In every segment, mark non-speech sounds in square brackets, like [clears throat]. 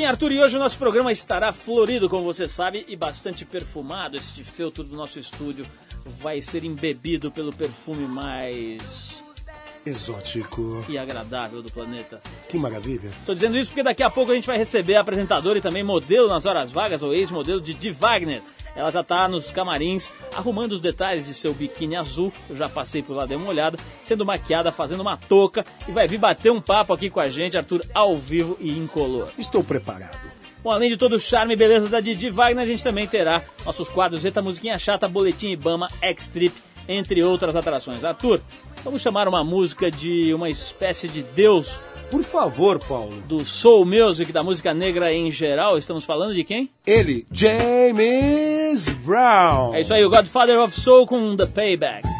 Bem, Arthur, e hoje o nosso programa estará florido, como você sabe, e bastante perfumado. Este feltro do nosso estúdio vai ser embebido pelo perfume mais Exótico. e agradável do planeta. Que maravilha. Tô dizendo isso porque daqui a pouco a gente vai receber a apresentadora e também modelo nas horas vagas, ou ex-modelo de Di Wagner. Ela já tá nos camarins, arrumando os detalhes de seu biquíni azul. Eu já passei por lá, dei uma olhada, sendo maquiada, fazendo uma touca e vai vir bater um papo aqui com a gente, Arthur, ao vivo e incolor. Estou preparado. Bom, além de todo o charme e beleza da Didi Wagner, a gente também terá nossos quadros Zeta Musiquinha Chata, Boletim Ibama, X-Trip, entre outras atrações. Arthur, vamos chamar uma música de uma espécie de deus Por favor, Paulo. do soul music, da música negra em geral. Estamos falando de quem? Ele, James Brown. É isso aí, o Godfather of Soul com The Payback.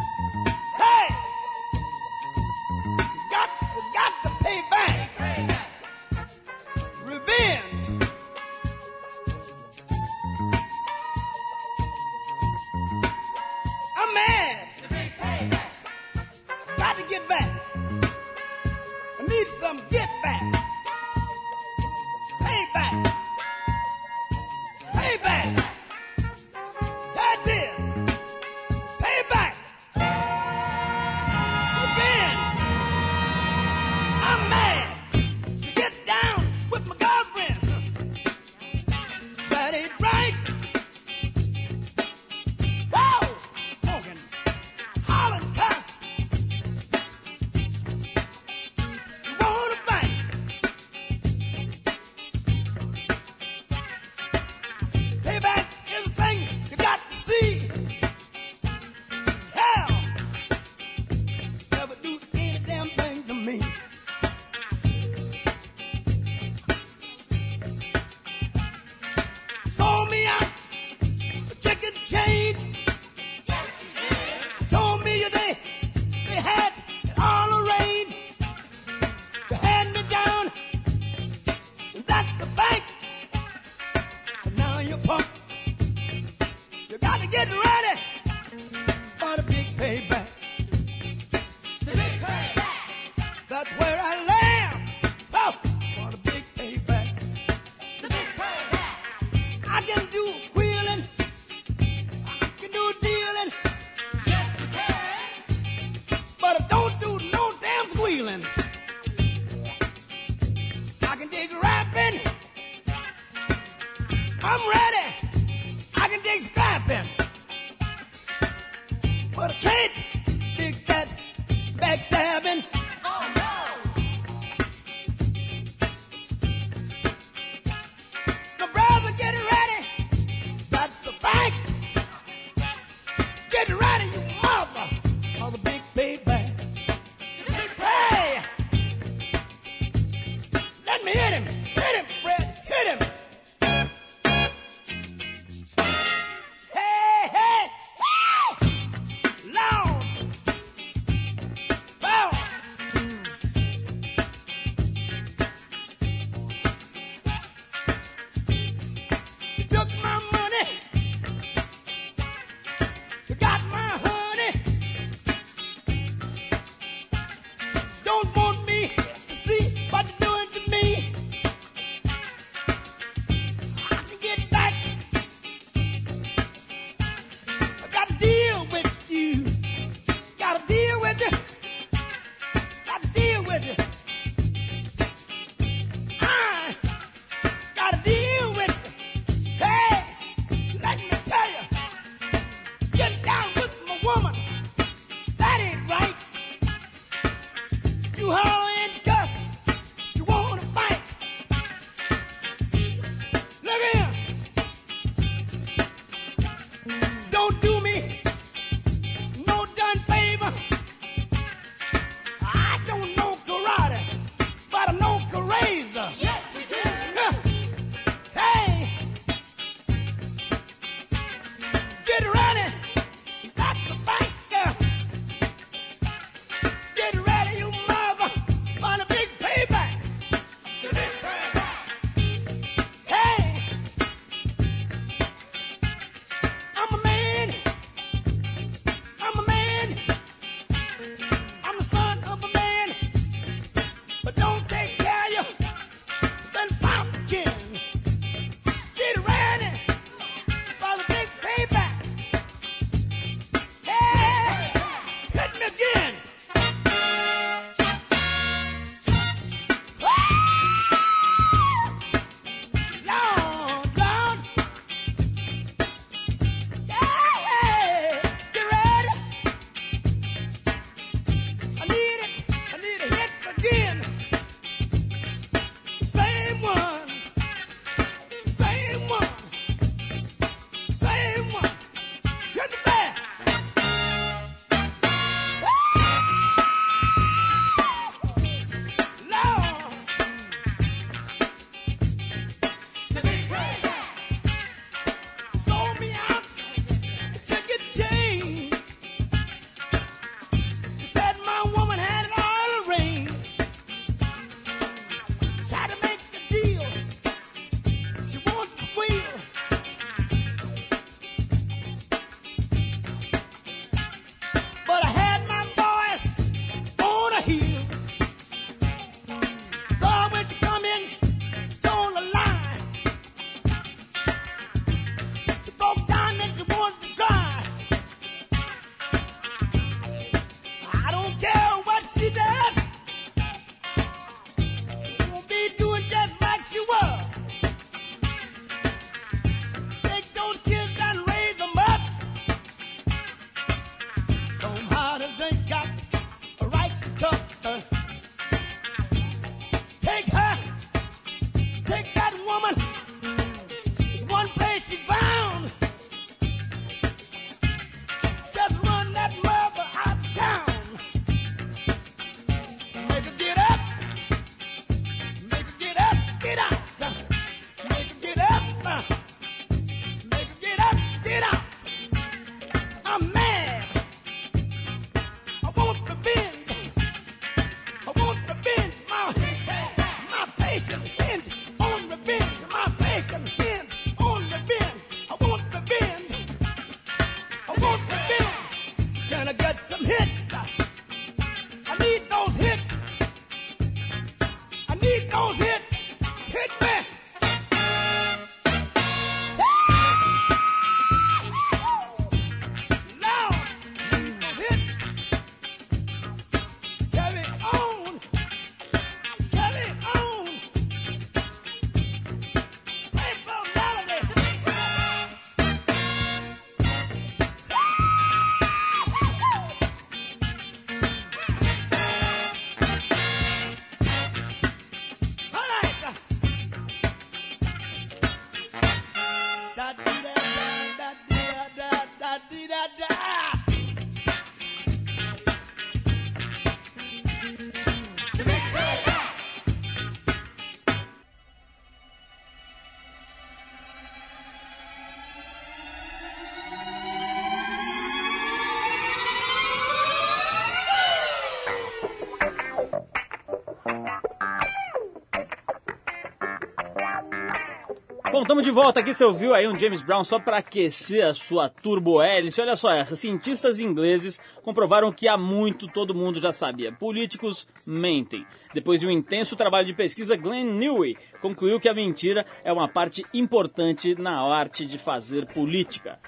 Estamos de volta aqui. Você ouviu aí um James Brown só para aquecer a sua turbo hélice. Olha só essa. Cientistas ingleses comprovaram que há muito todo mundo já sabia. Políticos mentem. Depois de um intenso trabalho de pesquisa, Glenn Newey concluiu que a mentira é uma parte importante na arte de fazer política.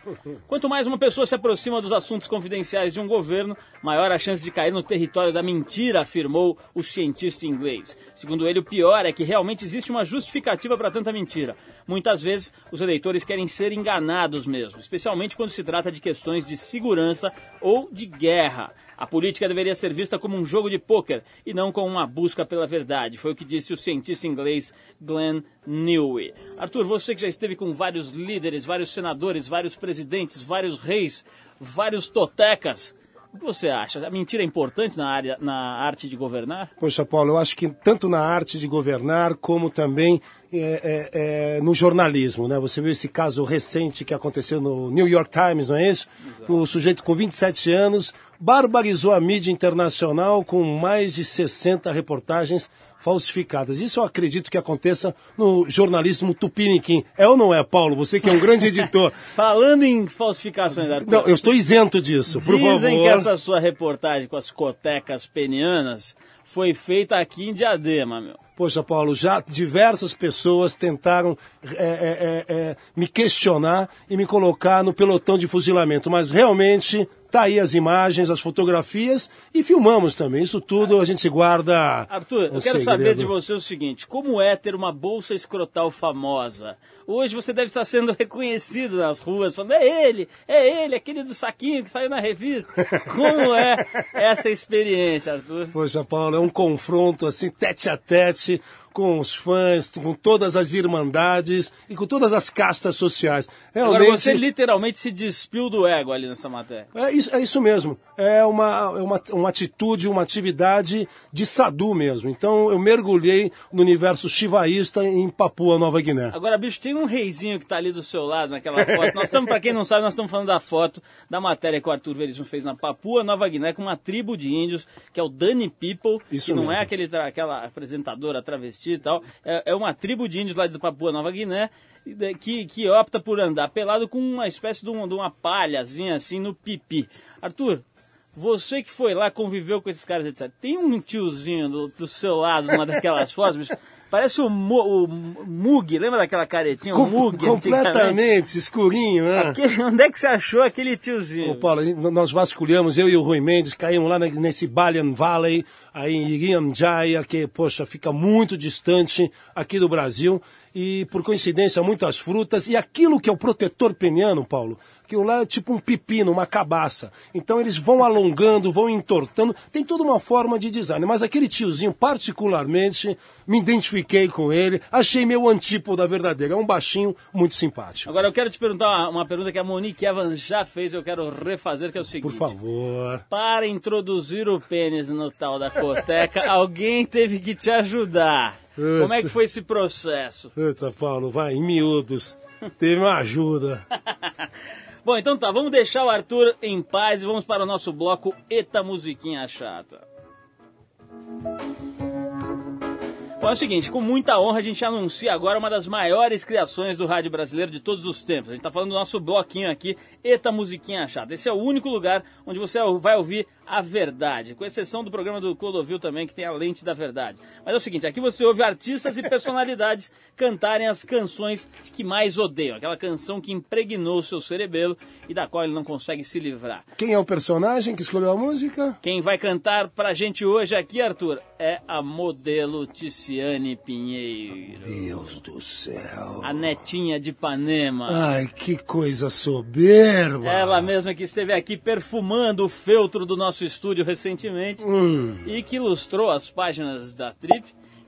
Quanto mais uma pessoa se aproxima dos assuntos confidenciais de um governo, maior a chance de cair no território da mentira, afirmou o cientista inglês. Segundo ele, o pior é que realmente existe uma justificativa para tanta mentira. Muitas vezes, os eleitores querem ser enganados mesmo, especialmente quando se trata de questões de segurança ou de guerra. A política deveria ser vista como um jogo de pôquer e não como uma busca pela verdade, foi o que disse o cientista inglês Glenn Newey. Arthur, você que já esteve com vários líderes, vários senadores, vários presidentes, vários reis, vários totecas, o que você acha? A mentira é importante na, área, na arte de governar? Poxa, Paulo, eu acho que tanto na arte de governar, como também é, é, é, no jornalismo, né? Você viu esse caso recente que aconteceu no New York Times, não é isso? O sujeito com 27 anos barbarizou a mídia internacional com mais de 60 reportagens falsificadas. Isso eu acredito que aconteça no jornalismo tupiniquim. É ou não é, Paulo? Você que é um grande editor. [laughs] Falando em falsificações, Arthur. Não, eu estou isento disso, por favor. Dizem que essa sua reportagem com as cotecas penianas foi feita aqui em Diadema, meu. Poxa, Paulo, já diversas pessoas tentaram é, é, é, me questionar e me colocar no pelotão de fuzilamento, mas realmente tá aí as imagens, as fotografias e filmamos também. Isso tudo a gente guarda. Arthur, eu quero segredo. saber de você o seguinte: como é ter uma bolsa escrotal famosa? Hoje você deve estar sendo [laughs] reconhecido nas ruas, falando, é ele, é ele, aquele do saquinho que saiu na revista. Como é [laughs] essa experiência, Arthur? Poxa, Paulo, é um confronto assim, tete a tete, com os fãs, com todas as irmandades e com todas as castas sociais. Realmente, Agora você literalmente se despiu do ego ali nessa matéria. É isso, é isso mesmo. É uma, é uma, uma atitude, uma atividade de sadu mesmo. Então eu mergulhei no universo chivaísta em Papua Nova Guiné. Agora, bicho, tem um reizinho que tá ali do seu lado naquela foto. Nós estamos, para quem não sabe, nós estamos falando da foto da matéria que o Arthur Veríssimo fez na Papua Nova Guiné com uma tribo de índios, que é o Dani People, Isso que não mesmo. é aquele, aquela apresentadora travesti e tal. É, é uma tribo de índios lá de Papua Nova Guiné de- que, que opta por andar pelado com uma espécie de, um- de uma palhazinha assim no pipi. Arthur, você que foi lá, conviveu com esses caras, etc. Tem um tiozinho do, do seu lado numa daquelas fotos, bicho? Parece o, Mu- o Mug, lembra daquela caretinha? O Com- Mug, antigamente? completamente escurinho, né? Aquele- onde é que você achou aquele tiozinho? Ô, Paulo, nós vasculhamos, eu e o Rui Mendes, caímos lá nesse Balian Valley, aí em Iriam Jaya, que, poxa, fica muito distante aqui do Brasil. e, por coincidência, muitas frutas. E aquilo que é o protetor peniano, Paulo, aquilo lá é tipo um pepino, uma cabaça. Então eles vão alongando, vão entortando. Tem toda uma forma de design. Mas aquele tiozinho, particularmente, me identifiquei com ele. Achei meu antípoda verdadeira. É um baixinho muito simpático. Agora eu quero te perguntar uma, pergunta que a Monique Evans já fez, eu quero refazer, que é o seguinte. Por favor. Para introduzir o pênis no tal da coteca, [laughs] alguém teve que te ajudar. Como é que foi esse processo? Eita, Paulo, vai, em miúdos. Teve uma ajuda. [laughs] Bom, então tá, vamos deixar o Arthur em paz e vamos para o nosso bloco Eta Musiquinha Chata. Bom, é o seguinte, com muita honra a gente anuncia agora uma das maiores criações do rádio brasileiro de todos os tempos. A gente tá falando do nosso bloquinho aqui, Eta Musiquinha Chata. Esse é o único lugar onde você vai ouvir a verdade, com exceção do programa do Clodovil também, que tem a lente da verdade. Mas é o seguinte, aqui você ouve artistas e personalidades [laughs] cantarem as canções que mais odeiam, aquela canção que impregnou o seu cerebelo e da qual ele não consegue se livrar. Quem é o personagem que escolheu a música? Quem vai cantar pra gente hoje aqui, Arthur, é a modelo Ticiane Pinheiro. Deus do céu. A netinha de Ipanema. Ai, que coisa soberba. Ela mesma que esteve aqui perfumando o feltro do nosso estúdio recentemente Hum. e que ilustrou as páginas da Trip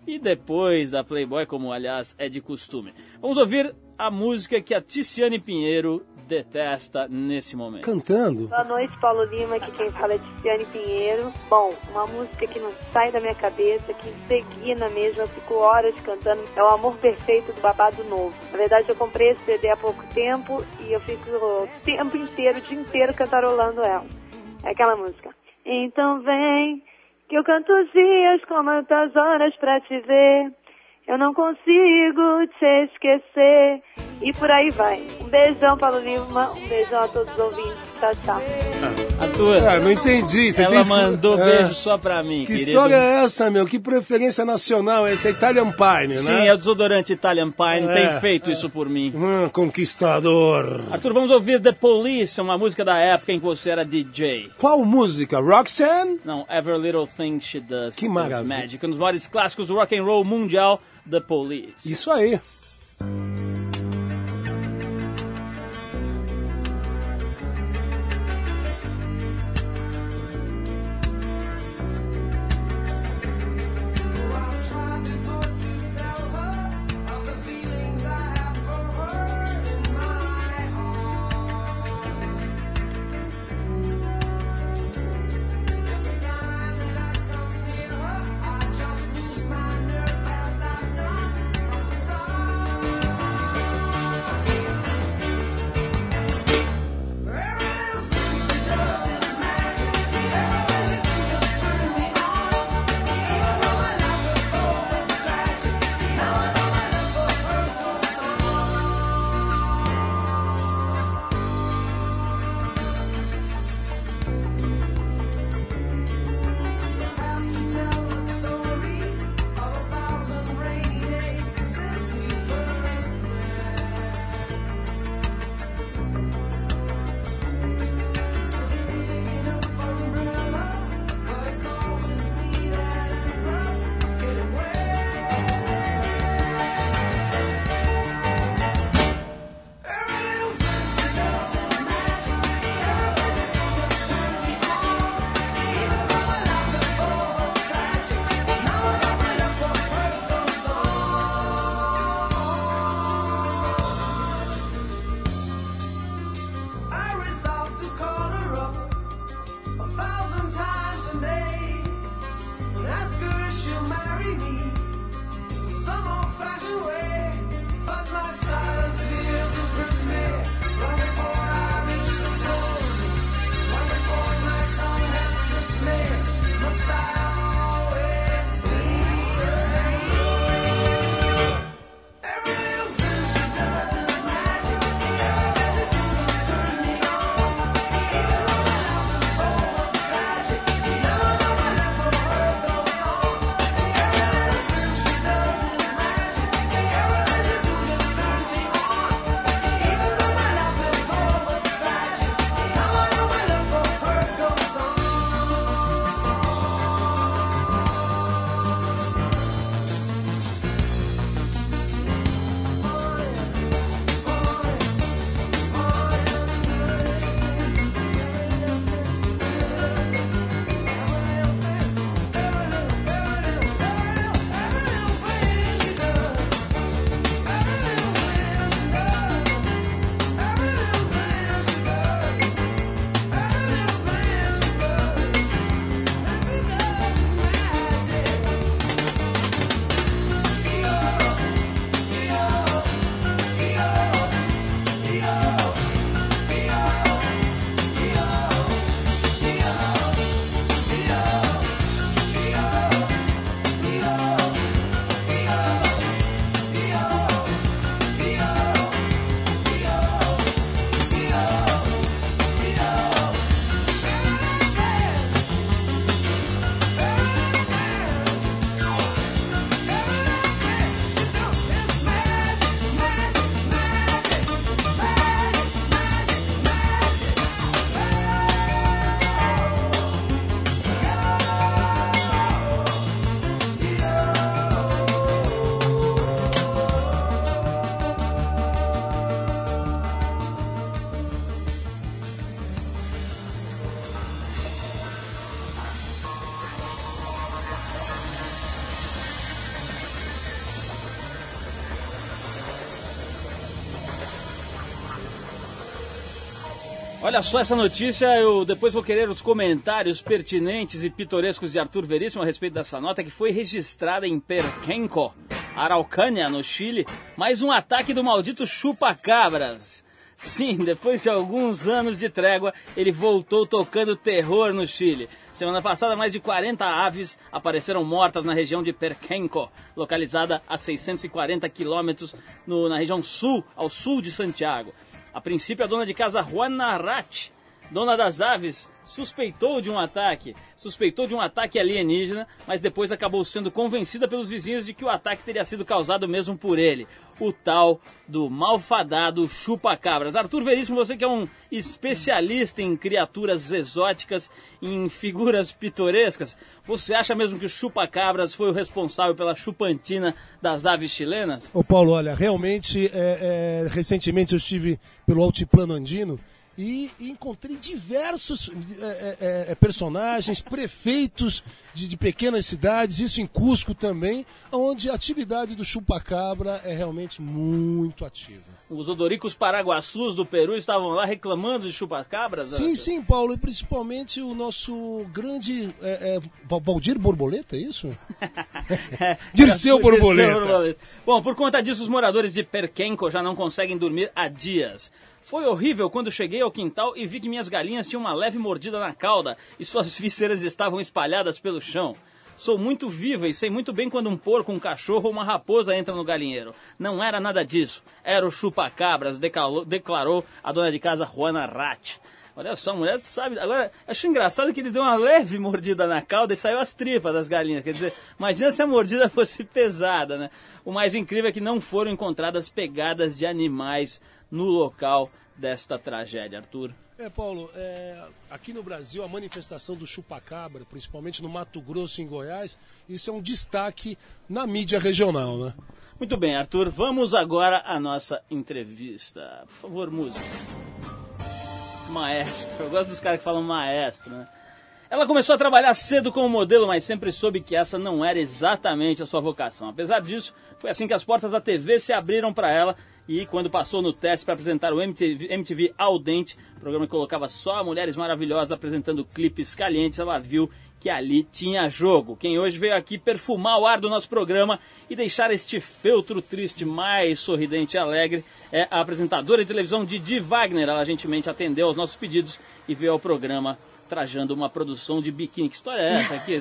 e depois da Playboy, como aliás é de costume. Vamos ouvir a música que a Ticiane Pinheiro detesta nesse momento. Cantando? Boa noite, Paulo Lima, aqui quem fala é Tiziane Pinheiro. Bom, uma música que não sai da minha cabeça, que seguina mesmo, eu fico horas cantando. É o Amor Perfeito do Babado Novo. Na verdade, eu comprei esse CD há pouco tempo e eu fico o tempo inteiro, o dia inteiro cantarolando ela. É aquela música. Então vem, que eu canto os dias com muitas horas pra te ver. Eu não consigo te esquecer. E por aí vai. Um beijão, Paulo Lima. Um beijão a todos os ouvintes. Tchau, tchau. Arthur, Ah, não entendi. Você ela mandou Ah. beijo só pra mim, Que querido. história é essa, meu? Que preferência nacional é essa? Italian Pine, Sim, né? é o desodorante Italian Pine, É, tem feito isso por mim. Hum, conquistador. Arthur, vamos ouvir The Police, uma música da época em que você era DJ. Qual música? Roxanne? Não, Every Little Thing She Does Que maravilha. Magic, um dos maiores clássicos do rock and roll mundial, The Police. Isso aí. Olha só essa notícia, eu depois vou querer os comentários pertinentes e pitorescos de Arthur Veríssimo a respeito dessa nota que foi registrada em Perquenco, Araucânia, no Chile, mais um ataque do maldito chupa-cabras. Sim, depois de alguns anos de trégua, ele voltou tocando terror no Chile. Semana passada, mais de 40 aves apareceram mortas na região de Perquenco, localizada a 640 quilômetros na região sul, ao sul de Santiago. A princípio, a dona de casa Juana Rat, dona das aves, suspeitou de um ataque, suspeitou de um ataque alienígena, mas depois acabou sendo convencida pelos vizinhos de que o ataque teria sido causado mesmo por ele, o tal do malfadado chupa-cabras. Arthur Veríssimo, você que é um especialista em criaturas exóticas, em figuras pitorescas, você acha mesmo que o chupa-cabras foi o responsável pela chupantina das aves chilenas? Ô Paulo, olha, realmente, é, é, recentemente eu estive pelo Altiplano Andino e encontrei diversos é, é, é, personagens, [laughs] prefeitos de, de pequenas cidades, isso em Cusco também, onde a atividade do chupacabra é realmente muito ativa. Os odoricos paraguaçus do Peru estavam lá reclamando de chupacabras? Sim, Arthur? sim, Paulo, e principalmente o nosso grande é, é, Val- Valdir Borboleta, é isso? [laughs] Dirceu Borboleta. Bom, por conta disso, os moradores de Perquenco já não conseguem dormir há dias. Foi horrível quando cheguei ao quintal e vi que minhas galinhas tinham uma leve mordida na cauda e suas vísceras estavam espalhadas pelo chão. Sou muito viva e sei muito bem quando um porco, um cachorro ou uma raposa entra no galinheiro. Não era nada disso. Era o chupa-cabras, declarou a dona de casa Juana Rat. Olha só, a mulher sabe. Agora, acho engraçado que ele deu uma leve mordida na cauda e saiu as tripas das galinhas. Quer dizer, imagina se a mordida fosse pesada, né? O mais incrível é que não foram encontradas pegadas de animais no local desta tragédia, Arthur. É, Paulo, é, aqui no Brasil a manifestação do chupacabra, principalmente no Mato Grosso e em Goiás, isso é um destaque na mídia regional, né? Muito bem, Arthur, vamos agora à nossa entrevista. Por favor, música. Maestro, eu gosto dos caras que falam maestro, né? Ela começou a trabalhar cedo como modelo, mas sempre soube que essa não era exatamente a sua vocação. Apesar disso, foi assim que as portas da TV se abriram para ela e quando passou no teste para apresentar o MTV, MTV Dente, programa que colocava só mulheres maravilhosas apresentando clipes calientes, ela viu que ali tinha jogo. Quem hoje veio aqui perfumar o ar do nosso programa e deixar este feltro triste mais sorridente e alegre é a apresentadora de televisão Didi Wagner. Ela gentilmente atendeu aos nossos pedidos e veio ao programa trajando uma produção de biquíni. Que história é essa aqui?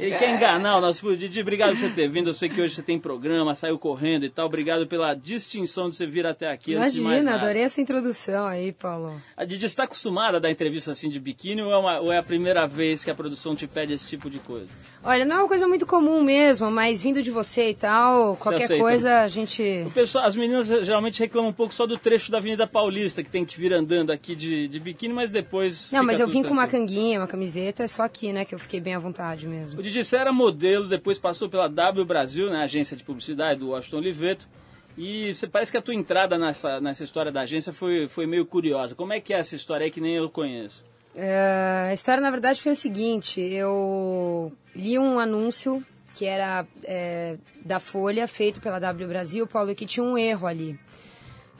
Ele quer enganar o nosso Didi. Obrigado por você ter vindo. Eu sei que hoje você tem programa, saiu correndo e tal. Obrigado pela distinção de você vir até aqui. Imagina, adorei essa introdução aí, Paulo. A Didi está acostumada a dar entrevista assim de biquíni ou é, uma- ou é a primeira vez que a produção te pede esse tipo de coisa? Olha, não é uma coisa muito comum mesmo, mas vindo de você e tal, qualquer coisa a gente. O pessoal, as meninas geralmente reclamam um pouco só do trecho da Avenida Paulista, que tem que vir andando aqui de, de biquíni, mas depois. Não, mas eu vim com uma tranquilo. canguinha, uma camiseta, é só aqui, né, que eu fiquei bem à vontade mesmo. O Didi, você era modelo, depois passou pela W Brasil, né, agência de publicidade do Washington Oliveto. E você parece que a tua entrada nessa, nessa história da agência foi, foi meio curiosa. Como é que é essa história aí que nem eu conheço? É, a história, na verdade, foi a seguinte: eu li um anúncio que era é, da Folha, feito pela W Brasil, Paulo, que tinha um erro ali.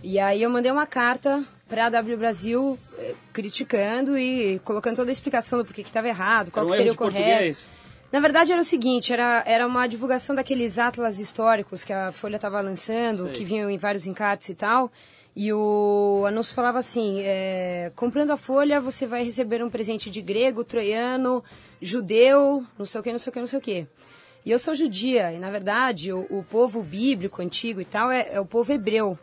E aí eu mandei uma carta para a W Brasil eh, criticando e colocando toda a explicação do porquê que estava errado, qual um seria o correto. português? Na verdade era o seguinte, era, era uma divulgação daqueles atlas históricos que a Folha estava lançando, Sei. que vinham em vários encartes e tal. E o anúncio falava assim, é, comprando a Folha você vai receber um presente de grego, troiano, judeu, não sei o que, não sei o que, não sei o que. E eu sou judia, e na verdade o, o povo bíblico antigo e tal é, é o povo hebreu.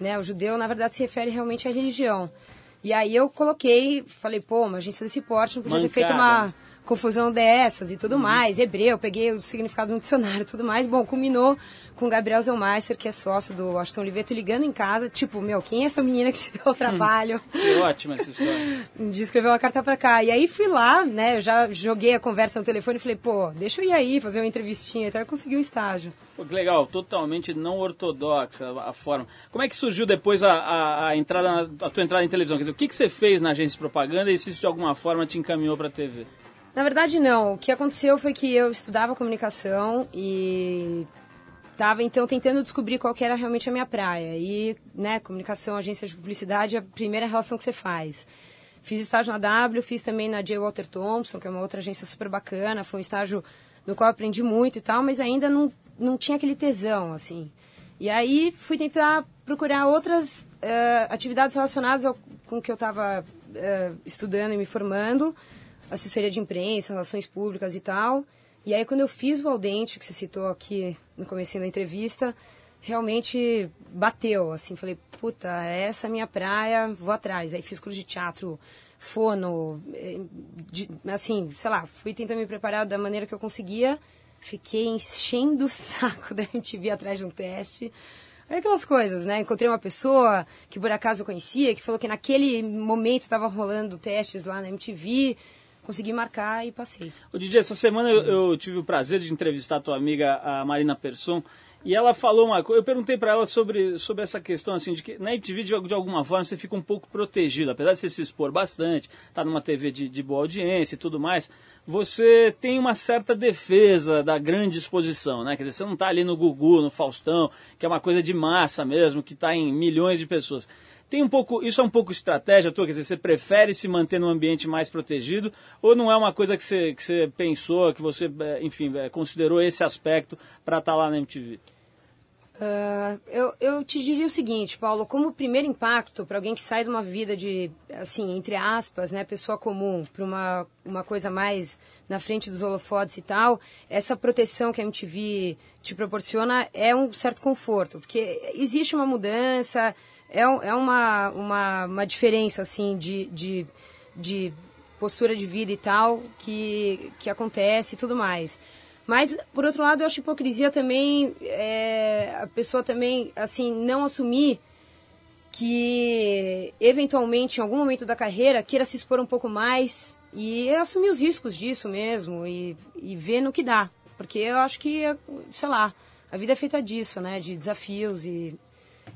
Né? O judeu, na verdade, se refere realmente à religião. E aí eu coloquei, falei, pô, uma agência desse porte não podia ter feito Mancada. uma confusão dessas e tudo mais, hebreu, peguei o significado no dicionário e tudo mais. Bom, culminou com o Gabriel Zellmeister, que é sócio do Washington Oliveto, ligando em casa, tipo, meu, quem é essa menina que se deu o trabalho [laughs] Que ótima essa história. [laughs] de escrever uma carta pra cá? E aí fui lá, né, eu já joguei a conversa no telefone e falei, pô, deixa eu ir aí, fazer uma entrevistinha, até eu consegui um estágio. Pô, que legal, totalmente não ortodoxa a forma. Como é que surgiu depois a, a, a entrada, na- a tua entrada em televisão? Quer dizer, o que, que você fez na agência de propaganda e se isso de alguma forma te encaminhou para a TV? Na verdade, não. O que aconteceu foi que eu estudava comunicação e Tava então tentando descobrir qual que era realmente a minha praia. E, né, comunicação, agência de publicidade é a primeira relação que você faz. Fiz estágio na W, fiz também na J. Walter Thompson, que é uma outra agência super bacana. Foi um estágio no qual aprendi muito e tal, mas ainda não, não tinha aquele tesão, assim. E aí fui tentar procurar outras eh, atividades relacionadas ao, com o que eu estava estudando e me formando, assessoria de imprensa, relações públicas e tal. E aí quando eu fiz o Aldente, que você citou aqui no começo da entrevista, realmente bateu, assim, falei, puta, essa é a minha praia, vou atrás. Aí fiz curso de teatro, fono, eh, de- assim, sei lá, fui tentando me preparar da maneira que eu conseguia, fiquei enchendo o saco [laughs] da MTV atrás de um teste. Aí aquelas coisas, né? Encontrei uma pessoa que por acaso eu conhecia, que falou que naquele momento estava rolando testes lá na MTV, consegui marcar e passei. Ô Didi, essa semana eu, eu tive o prazer de entrevistar a tua amiga, a Marina Persson, e ela falou uma coisa, eu perguntei para ela sobre, sobre essa questão, assim, de que na MTV, de, de alguma forma, você fica um pouco protegido, apesar de você se expor bastante, tá numa TV de, de boa audiência e tudo mais, você tem uma certa defesa da grande exposição, né? Quer dizer, você não tá ali no Gugu, no Faustão, que é uma coisa de massa mesmo, que tá em milhões de pessoas. Tem um pouco, isso é um pouco estratégia tua, quer dizer, você prefere se manter num ambiente mais protegido ou não é uma coisa que você, que você pensou, que você, eh, enfim, eh, considerou esse aspecto para estar lá na MTV? Ah, eu, eu te diria o seguinte, Paulo, como primeiro impacto para alguém que sai de uma vida de, assim, entre aspas, né, pessoa comum, para uma, uma coisa mais na frente dos holofotes e tal, essa proteção que a MTV te proporciona é um certo conforto, porque existe uma mudança, é, é uma, uma, uma diferença, assim, de, de, de postura de vida e tal que, que acontece e tudo mais. Mas, por outro lado, eu acho hipocrisia também é, a pessoa também, assim, não assumir que, eventualmente, em algum momento da carreira, queira se expor um pouco mais e assumir os riscos disso mesmo e, e ver no que dá. Porque eu acho que, sei lá, a vida é feita disso, né? De desafios e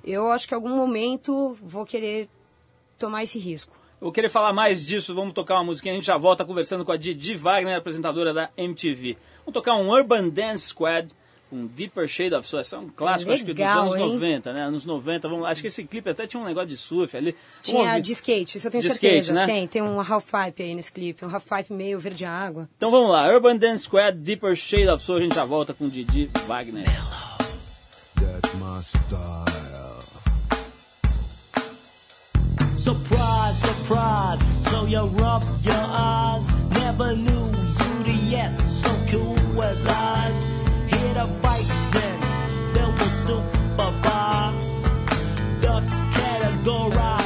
eu acho que em algum momento vou querer tomar esse risco. Eu vou querer falar mais disso, vamos tocar uma musiquinha, a gente já volta conversando com a Didi Wagner, apresentadora da MTV. Vamos tocar um Urban Dance Squad, um Deeper Shade of Soul, esse é um clássico, acho que dos Legal, anos hein? 90, né? Anos 90, vamos, acho que esse clipe até tinha um negócio de surf ali. Tinha de skate, isso eu tenho De certeza. skate, né? Tem, tem um half pipe aí nesse clipe, um half pipe meio verde água. Então vamos lá, Urban Dance Squad, Deeper Shade of Soul, a gente já volta com Didi Wagner. That's my style. Surprise, surprise, so you rub your eyes. Never knew you the yes, so cool as eyes. Hit a bike then, there was stupefy. Ducks categorize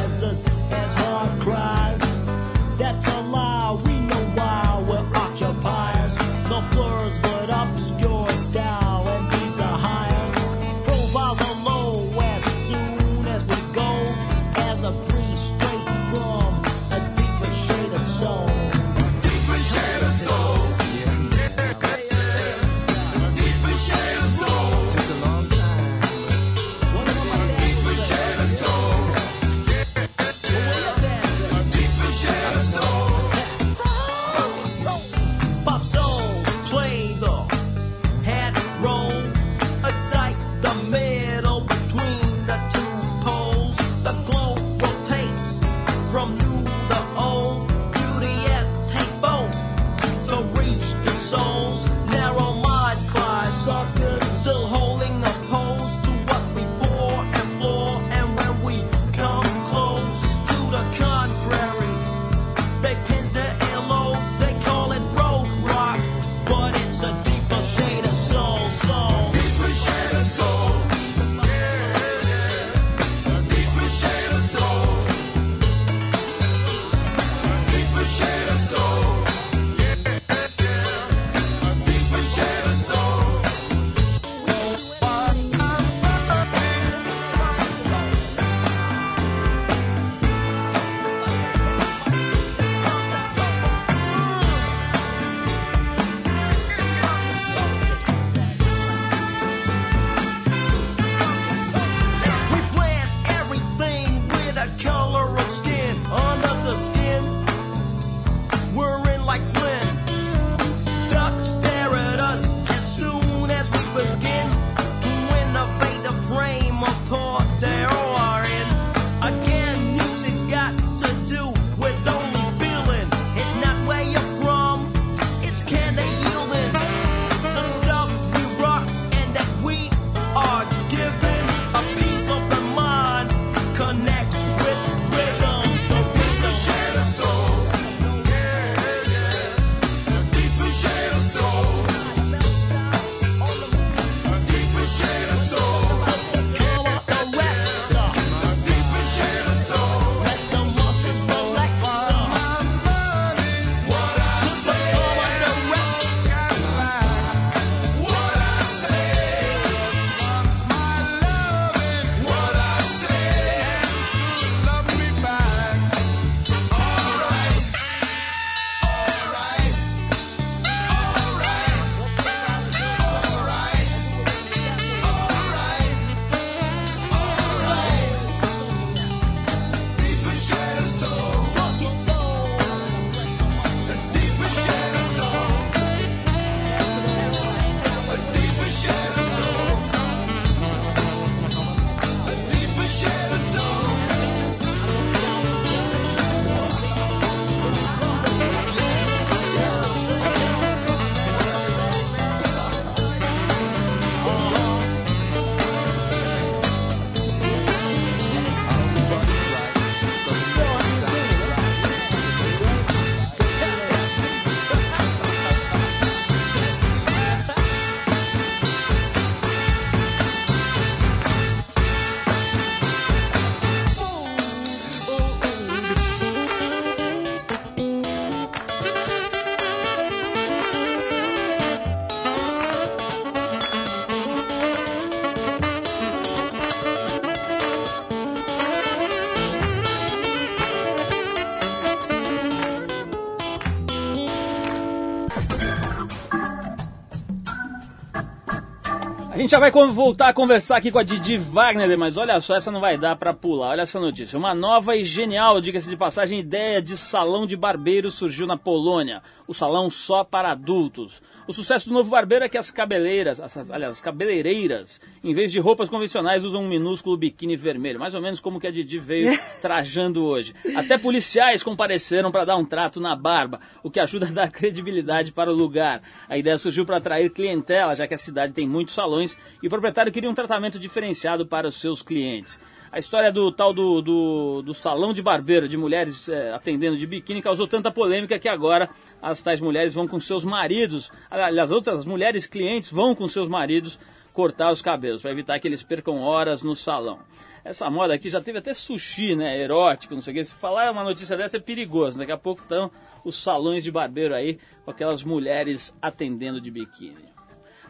gente já vai voltar a conversar aqui com a Didi Wagner, mas olha só, essa não vai dar pra pular. Olha essa notícia. Uma nova e genial, diga-se de passagem, ideia de salão de barbeiro surgiu na Polônia. O salão só para adultos. O sucesso do novo barbeiro é que as cabeleiras, as, aliás, as cabeleireiras, em vez de roupas convencionais, usam um minúsculo biquíni vermelho. Mais ou menos como que a Didi veio [laughs] trajando hoje. Até policiais compareceram para dar um trato na barba, o que ajuda a dar credibilidade para o lugar. A ideia surgiu para atrair clientela, já que a cidade tem muitos salões e o proprietário queria um tratamento diferenciado para os seus clientes. A história do tal do, do, do salão de barbeiro de mulheres eh, atendendo de biquíni causou tanta polêmica que agora as tais mulheres vão com seus maridos, aliás, outras mulheres clientes vão com seus maridos cortar os cabelos para evitar que eles percam horas no salão. Essa moda aqui já teve até sushi, né? Erótico, não sei o que. Se falar uma notícia dessa é perigoso. Daqui a pouco estão os salões de barbeiro aí com aquelas mulheres atendendo de biquíni.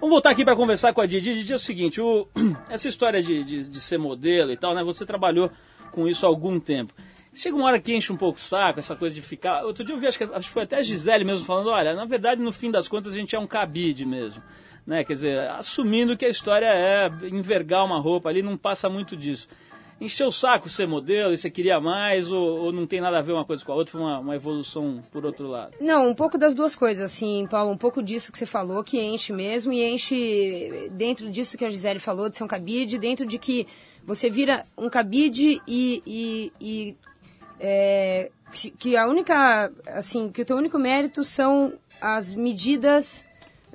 Vamos voltar aqui para conversar com a Didi. Didi é o seguinte, o- [clears throat] essa história de, de, de ser modelo e tal, né? Você trabalhou com isso há algum tempo. Chega uma hora que enche um pouco o saco, essa coisa de ficar. Outro dia eu vi, acho que, acho que foi até a Gisele mesmo falando: olha, na verdade, no fim das contas, a gente é um cabide mesmo. Né? Quer dizer, assumindo que a história é envergar uma roupa ali, não passa muito disso. Encheu o saco ser modelo e você queria mais, ou, ou não tem nada a ver uma coisa com a outra, foi uma, uma evolução por outro lado? Não, um pouco das duas coisas, assim, Paulo, um pouco disso que você falou, que enche mesmo, e enche dentro disso que a Gisele falou, de ser um cabide, dentro de que você vira um cabide e, e, e, é, que- a única, assim, que o teu único mérito são as medidas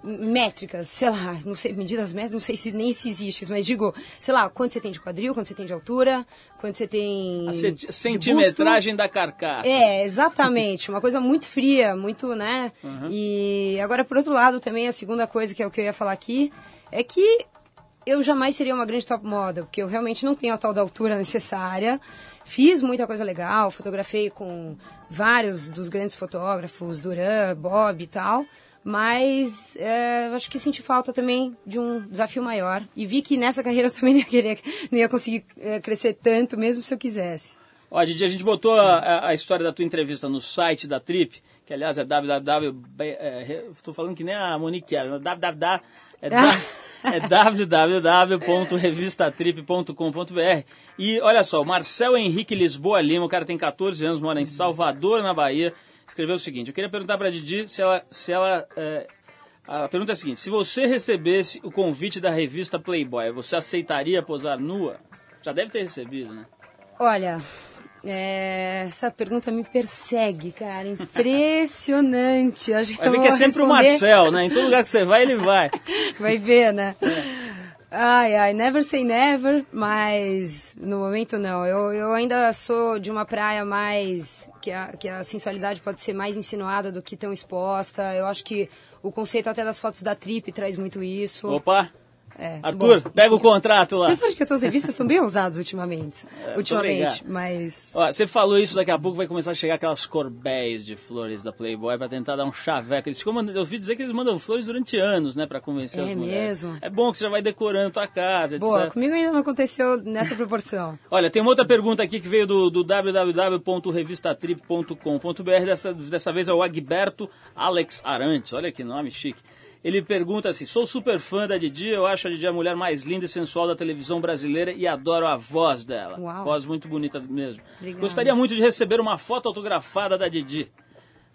métricas, sei lá, não sei, medidas métricas, não sei se nem se existe, mas digo, sei lá, quanto você tem de quadril, quanto você tem de altura, quanto você tem A centimetragem da carcaça. É, exatamente. Uma coisa muito fria, muito, né? E agora, por outro lado, também a segunda coisa que é o que eu ia falar aqui é que eu jamais seria uma grande top model, porque eu realmente não tenho a tal da altura necessária. Fiz muita coisa legal, fotografei com vários dos grandes fotógrafos, Duran, Bob e tal. Mas é, acho que senti falta também de um desafio maior. E vi que nessa carreira eu também [laughs] não ia, querer, não ia conseguir é, crescer tanto, mesmo se eu quisesse. Ó, Didi, a gente botou a, a- história da tua entrevista no site da Trip, que aliás é www. Estou falando que nem a Monique era, né? www. É, [laughs] é www.revistatrip.com.br. E olha só, o Marcel Henrique Lisboa Lima, o cara tem 14 anos, mora em Salvador, na Bahia, escreveu o seguinte: Eu queria perguntar para a Didi se ela. Se ela é, a pergunta é a seguinte: se você recebesse o convite da revista Playboy, você aceitaria posar nua? Já deve ter recebido, né? Olha, é, essa pergunta me persegue, cara. Impressionante. Acho Vai eu ver que é sempre o responder- Marcel, né? Em todo lugar que você vai, ele vai. [laughs] Vai ver, né? Ai, ai, never say never, mas no momento não. Eu, eu ainda sou de uma praia mais. Que a, que a sensualidade pode ser mais insinuada do que tão exposta. Eu acho que o conceito até das fotos da Trip traz muito isso. Opa! É, Arthur, bom, pega o contrato lá. De que as tuas revistas são bem ousadas ultimamente. [laughs] É, ultimamente, mas. Ó, você falou isso, daqui a pouco vai começar a chegar aquelas corbéis de flores da Playboy pra tentar dar um chaveco. Eles ficam mandando- eu ouvi dizer que eles mandam flores durante anos, né, pra convencer É as mulheres. mesmo? É bom que você já vai decorando tua casa, etc. Boa, comigo ainda não aconteceu nessa proporção. [laughs] Olha, tem uma outra pergunta aqui que veio do, do www.revistatrip.com.br. Dessa, dessa vez é o Agberto Alex Arantes. Olha que nome chique. Ele pergunta assim: Sou super fã da Didi, eu acho a Didi a mulher mais linda e sensual da televisão brasileira e adoro a voz dela. Uau. Voz muito bonita mesmo. Obrigada. Gostaria muito de receber uma foto autografada da Didi.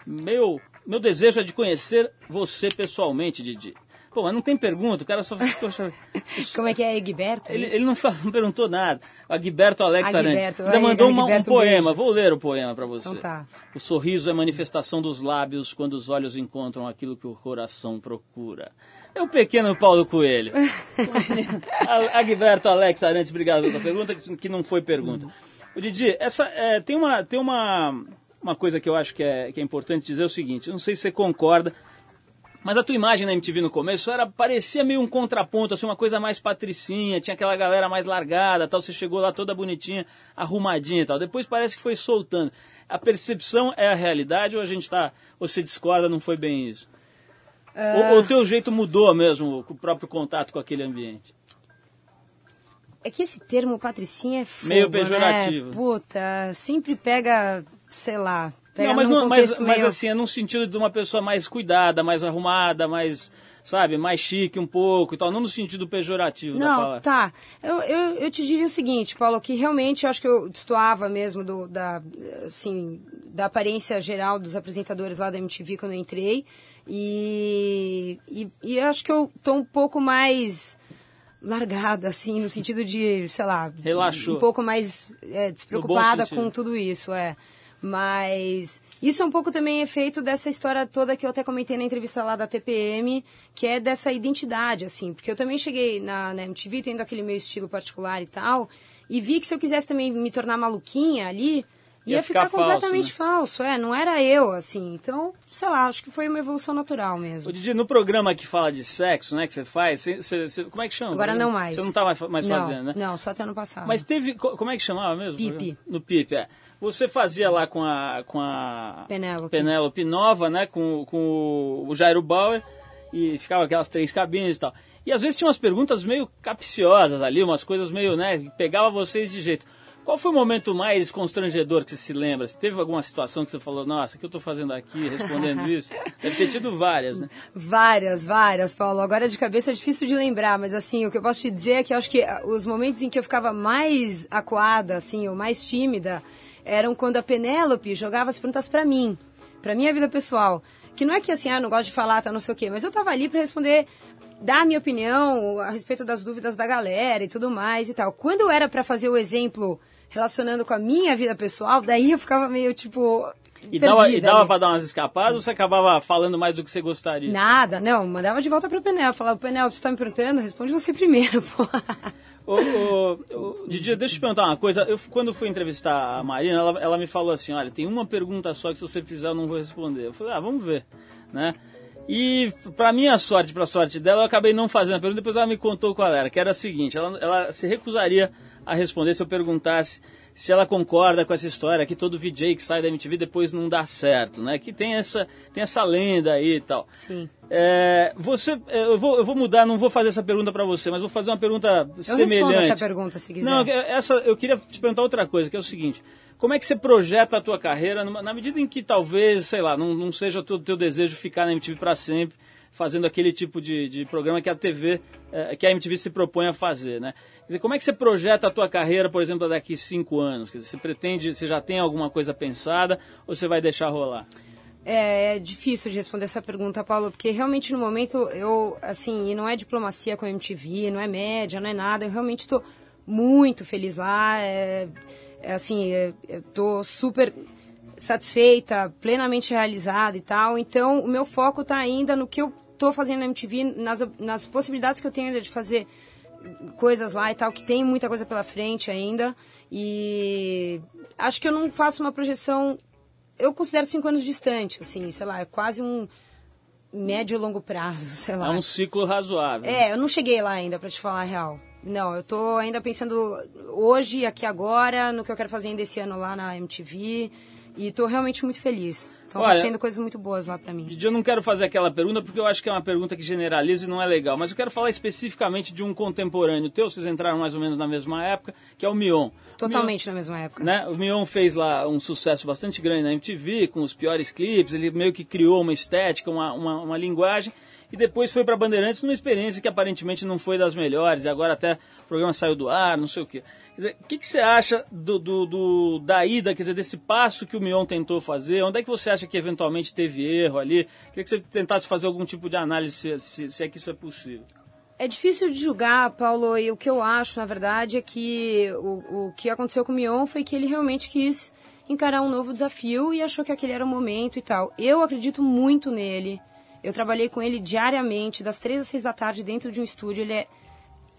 Meu, meu desejo é de conhecer você pessoalmente, Didi. Pô, mas não tem pergunta, o cara só. Poxa, [laughs] Como é que é, Egberto? ele, ele não, não perguntou nada. Agberto Alex Arantes. Agberto, Ainda mandou uma- um poema. beijo. Vou ler o poema para você. Então tá. O sorriso é manifestação dos lábios quando os olhos encontram aquilo que o coração procura. É o pequeno Paulo Coelho. [laughs] Agberto Alex Arantes, obrigado pela pergunta, que não foi pergunta. O Didi, essa, é, tem, uma, tem uma, uma coisa que eu acho que é, que é importante dizer, é o seguinte, não sei se você concorda, mas a tua imagem na MTV no começo era parecia meio um contraponto, assim, uma coisa mais patricinha, tinha aquela galera mais largada, tal, você chegou lá toda bonitinha, arrumadinha e tal. Depois parece que foi soltando. A percepção é a realidade ou a gente tá, ou você discorda, não foi bem isso? Ou, ou o teu jeito mudou mesmo, com o próprio contato com aquele ambiente? É que esse termo patricinha é fogo, Meio pejorativo. Né? Puta, sempre pega, sei lá, pega não, mas, não- mas, mas assim, é num sentido de uma pessoa mais cuidada, mais arrumada, mais, sabe, mais chique um pouco e tal, não no sentido pejorativo da Não, palavra. tá. Eu, eu, eu te diria o seguinte, Paulo, que realmente eu acho que eu destoava mesmo do, da, assim, da aparência geral dos apresentadores lá da MTV quando eu entrei. E, e, e acho que eu tô um pouco mais largada, assim, no sentido de, sei lá... Relaxou. Um pouco mais é, despreocupada com tudo isso, é. Mas isso é um pouco também efeito dessa história toda que eu até comentei na entrevista lá da TPM, que é dessa identidade, assim. Porque eu também cheguei na, na MTV tendo aquele meu estilo particular e tal, e vi que se eu quisesse também me tornar maluquinha ali, ia, Ia ficar ficar, completamente falso, né? falso, é, não era eu, assim. Então, sei lá, acho que foi uma evolução natural mesmo. Ô, Didi, no programa que fala de sexo, né, que você faz, como é que chama? Agora não mais. Você não tá mais, mais não, fazendo, né? Não, só até ano passado. Mas teve, co- como é que chamava mesmo? Pipe. No Pipe, é. Você fazia lá com a, com a Penélope. Penélope Nova, né, com, com o Jairo Bauer, e ficava aquelas três cabines e tal. E às vezes tinha umas perguntas meio capciosas ali, umas coisas meio, né, que pegava vocês de jeito. Qual foi o momento mais constrangedor que você se lembra? Se teve alguma situação que você falou, nossa, o que eu tô fazendo aqui, respondendo [laughs] isso? Deve ter tido várias, né? Várias, várias, Paulo. Agora de cabeça é difícil de lembrar, mas assim, o que eu posso te dizer é que eu acho que ah, os momentos em que eu ficava mais acuada, assim, ou mais tímida, eram quando a Penélope jogava as perguntas pra mim, pra minha vida pessoal. Que não é que assim, ah, não gosto de falar, tá, não sei o quê, mas eu tava ali pra responder, dar a minha opinião a respeito das dúvidas da galera e tudo mais e tal. Quando eu era pra fazer o exemplo relacionando com a minha vida pessoal, daí eu ficava meio tipo. E dava, e dava pra dar umas escapadas ou você acabava falando mais do que você gostaria? Nada, não, mandava de volta pro Penel. Falava, Penel, você tá me perguntando? Responde você primeiro, pô. Ô, Didi, deixa eu te perguntar uma coisa. Eu, quando fui entrevistar a Marina, ela, ela me falou assim: olha, tem uma pergunta só que se você fizer eu não vou responder. Eu falei, ah, vamos ver, né? E pra minha sorte, pra sorte dela, eu acabei não fazendo a pergunta, depois ela me contou qual era, que era a seguinte, ela, ela se recusaria a responder se eu perguntasse se ela concorda com essa história que todo VJ que sai da MTV depois não dá certo, né? Que tem essa, tem essa lenda aí e tal. Sim. É, você, é, eu vou, eu vou mudar, não vou fazer essa pergunta pra você, mas vou fazer uma pergunta Eu semelhante. respondo essa pergunta, se quiser. Não, essa, eu queria te perguntar outra coisa, que é o seguinte. Como é que você projeta a tua carreira numa- na medida em que talvez, sei lá, não, não seja o teu, teu desejo ficar na MTV para sempre, fazendo aquele tipo de, de programa que a TV, eh, que a MTV se propõe a fazer, né? Quer dizer, como é que você projeta a tua carreira, por exemplo, daqui cinco anos? Quer dizer, você pretende, você já tem alguma coisa pensada ou você vai deixar rolar? É, é difícil de responder essa pergunta, Paulo, porque realmente no momento eu, assim, e não é diplomacia com a MTV, não é média, não é nada, eu realmente estou muito feliz lá, é, é assim, é, eu tô super satisfeita, plenamente realizada e tal, então o meu foco está ainda no que eu estou fazendo na MTV, nas, nas possibilidades que eu tenho ainda de fazer coisas lá e tal, que tem muita coisa pela frente ainda. E acho que eu não faço uma projeção. Eu considero cinco anos distante, assim, sei lá, é quase um médio e longo prazo, [laughs] sei lá. É um ciclo razoável. É, eu não cheguei lá ainda, pra te falar a real. Não, eu tô ainda pensando hoje, aqui agora, no que eu quero fazer ainda esse ano lá na MTV. E tô realmente muito feliz. Estão acontecendo coisas muito boas lá pra mim. Eu não quero fazer aquela pergunta porque eu acho que é uma pergunta que generaliza e não é legal. Mas eu quero falar especificamente de um contemporâneo teu, vocês entraram mais ou menos na mesma época, que é o Mion. Totalmente na mesma época. né? O Mion fez lá um sucesso bastante grande na MTV, com os piores clipes, ele meio que criou uma estética, uma, uma, uma linguagem, e depois foi para Bandeirantes numa experiência que aparentemente não foi das melhores, e agora até o programa saiu do ar, não sei o quê. O que, que você acha do, do, do- da ida, quer dizer, desse passo que o Mion tentou fazer? Onde é que você acha que eventualmente teve erro ali? Queria que você tentasse fazer algum tipo de análise, se, se, se é que isso é possível. É difícil de julgar, Paulo, e o que eu acho, na verdade, é que o, o que aconteceu com o Mion foi que ele realmente quis encarar um novo desafio e achou que aquele era o momento e tal. Eu acredito muito nele. Eu trabalhei com ele diariamente, das três às seis da tarde, dentro de um estúdio. Ele é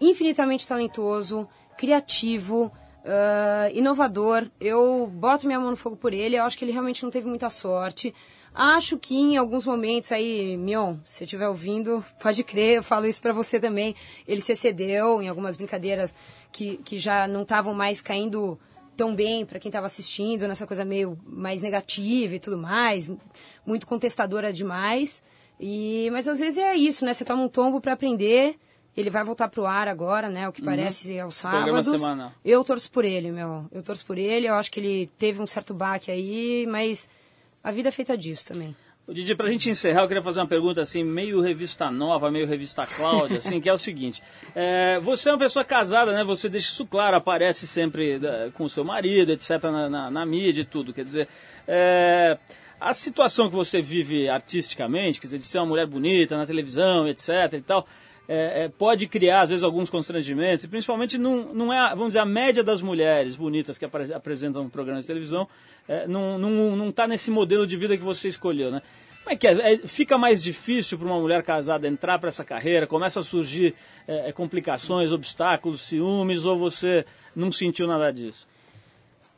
infinitamente talentoso, criativo, ah, inovador. Eu boto minha mão no fogo por ele. Eu acho que ele realmente não teve muita sorte. Acho que em alguns momentos aí, Mion, se estiver ouvindo, pode crer, eu falo isso pra você também. Ele se excedeu em algumas brincadeiras que, que já não estavam mais caindo tão bem para quem estava assistindo, nessa coisa meio mais negativa e tudo mais, muito contestadora demais. E, mas às vezes é isso, né? Você toma um tombo para aprender. Ele vai voltar pro ar agora, né? O que parece aos Programa sábados. semanal. Eu torço por ele, meu. Eu torço por ele. Eu acho que ele teve um certo baque aí, mas a vida é feita disso também. Ô, Didi, pra gente encerrar, eu queria fazer uma pergunta assim, meio revista nova, meio revista Cláudia, assim, que é o seguinte. [laughs] É, você é uma pessoa casada, né? Você deixa isso claro, aparece sempre é, com o seu marido, etc., na, na, na mídia e tudo. Quer dizer, é, a situação que você vive artisticamente, quer dizer, de ser uma mulher bonita na televisão, etc. e tal, é, é, pode criar, às vezes, alguns constrangimentos, e principalmente não, não é, vamos dizer, a média das mulheres bonitas que apre- apresentam programas de televisão, é, não, não, não tá nesse modelo de vida que você escolheu, né? Como é que é? É, fica mais difícil para uma mulher casada entrar para essa carreira? Começa a surgir é, complicações, obstáculos, ciúmes, ou você não sentiu nada disso?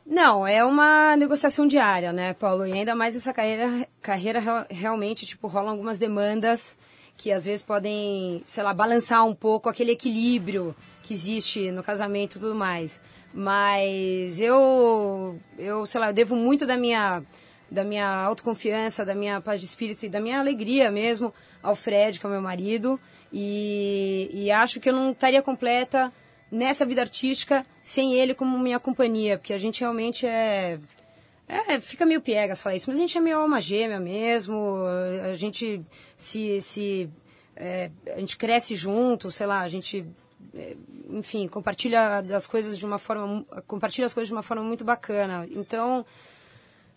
Não, é uma negociação diária, né, Paulo? E ainda mais essa carreira, carreira real- realmente, tipo, rolam algumas demandas que às vezes podem, sei lá, balançar um pouco aquele equilíbrio que existe no casamento e tudo mais. Mas eu, eu, sei lá, eu devo muito da minha, da minha autoconfiança, da minha paz de espírito e da minha alegria mesmo ao Fred, que é o meu marido. E, e acho que eu não estaria completa nessa vida artística sem ele como minha companhia, porque a gente realmente é. É, fica meio piegas falar isso, mas a gente é meio alma gêmea mesmo, a gente se. se é, a gente cresce junto, sei lá, a gente. é, enfim, compartilha das coisas de uma forma. compartilha as coisas de uma forma muito bacana. Então.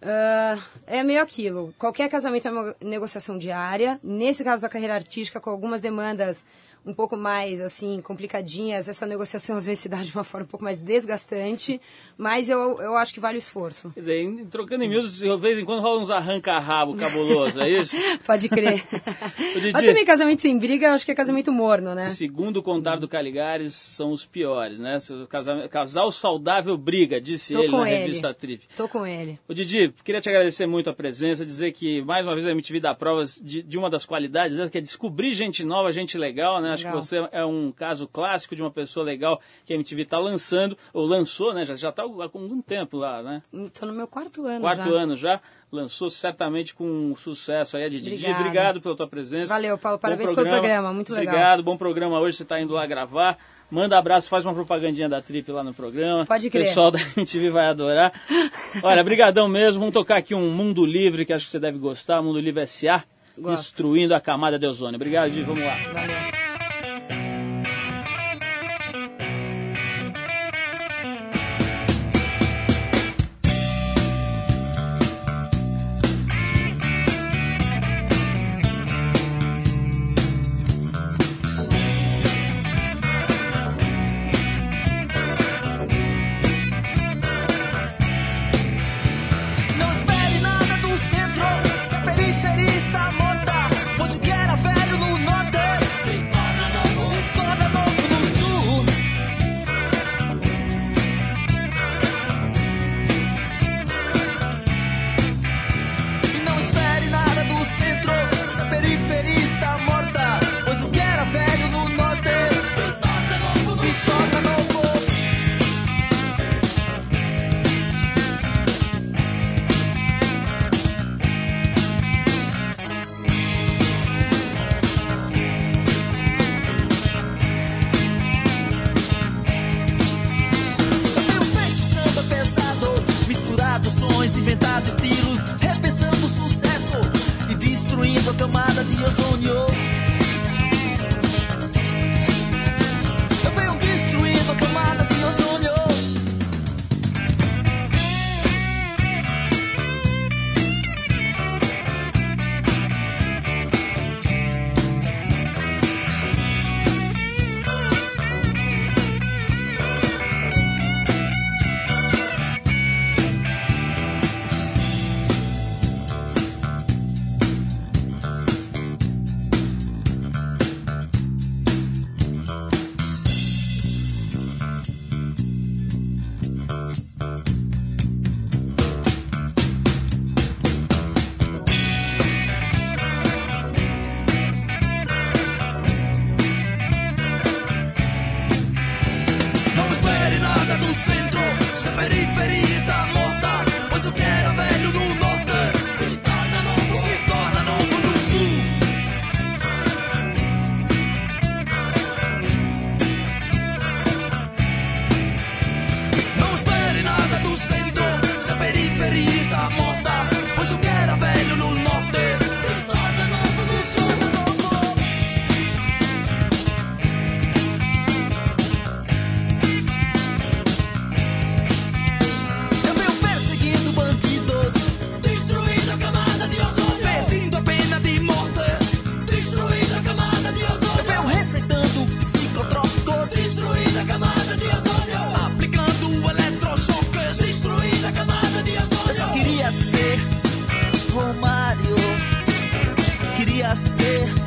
ah, é meio aquilo. Qualquer casamento é uma negociação diária. Nesse caso da carreira artística, com algumas demandas um pouco mais, assim, complicadinhas, essa negociação às vezes se dá de uma forma um pouco mais desgastante, mas eu, eu acho que vale o esforço. Quer dizer, trocando em miúdos, de vez em quando rola uns arranca-rabo cabuloso, é isso? [laughs] Pode crer. [laughs] Didi. mas também casamento sem briga, acho que é casamento morno, né? Segundo o contar do Caligares, são os piores, né? Casal, casal saudável briga, disse Tô ele na ele. revista Trip. Tô com ele. O Didi, queria te agradecer muito a presença, dizer que mais uma vez a MTV dá provas de, de uma das qualidades, né, que é descobrir gente nova, gente legal, né? Acho que você é um caso clássico de uma pessoa legal que a MTV está lançando, ou lançou, né? Já está há algum tempo lá, né? Tô no meu quarto ano Quarto já. ano já, lançou certamente com sucesso aí a Didi. Obrigada. obrigado pela tua presença. Valeu, Paulo, parabéns pelo programa, muito legal. Obrigado, bom programa hoje, você está indo lá gravar. Manda abraço, faz uma propagandinha da Trip lá no programa. Pode crer. O pessoal da MTV vai adorar. [laughs] Olha, brigadão mesmo. Vamos tocar aqui um Mundo Livre, que acho que você deve gostar. Mundo Livre S.A. Gosto. Destruindo a camada de ozônio. Obrigado, Didi. Vamos lá. Valeu. Say.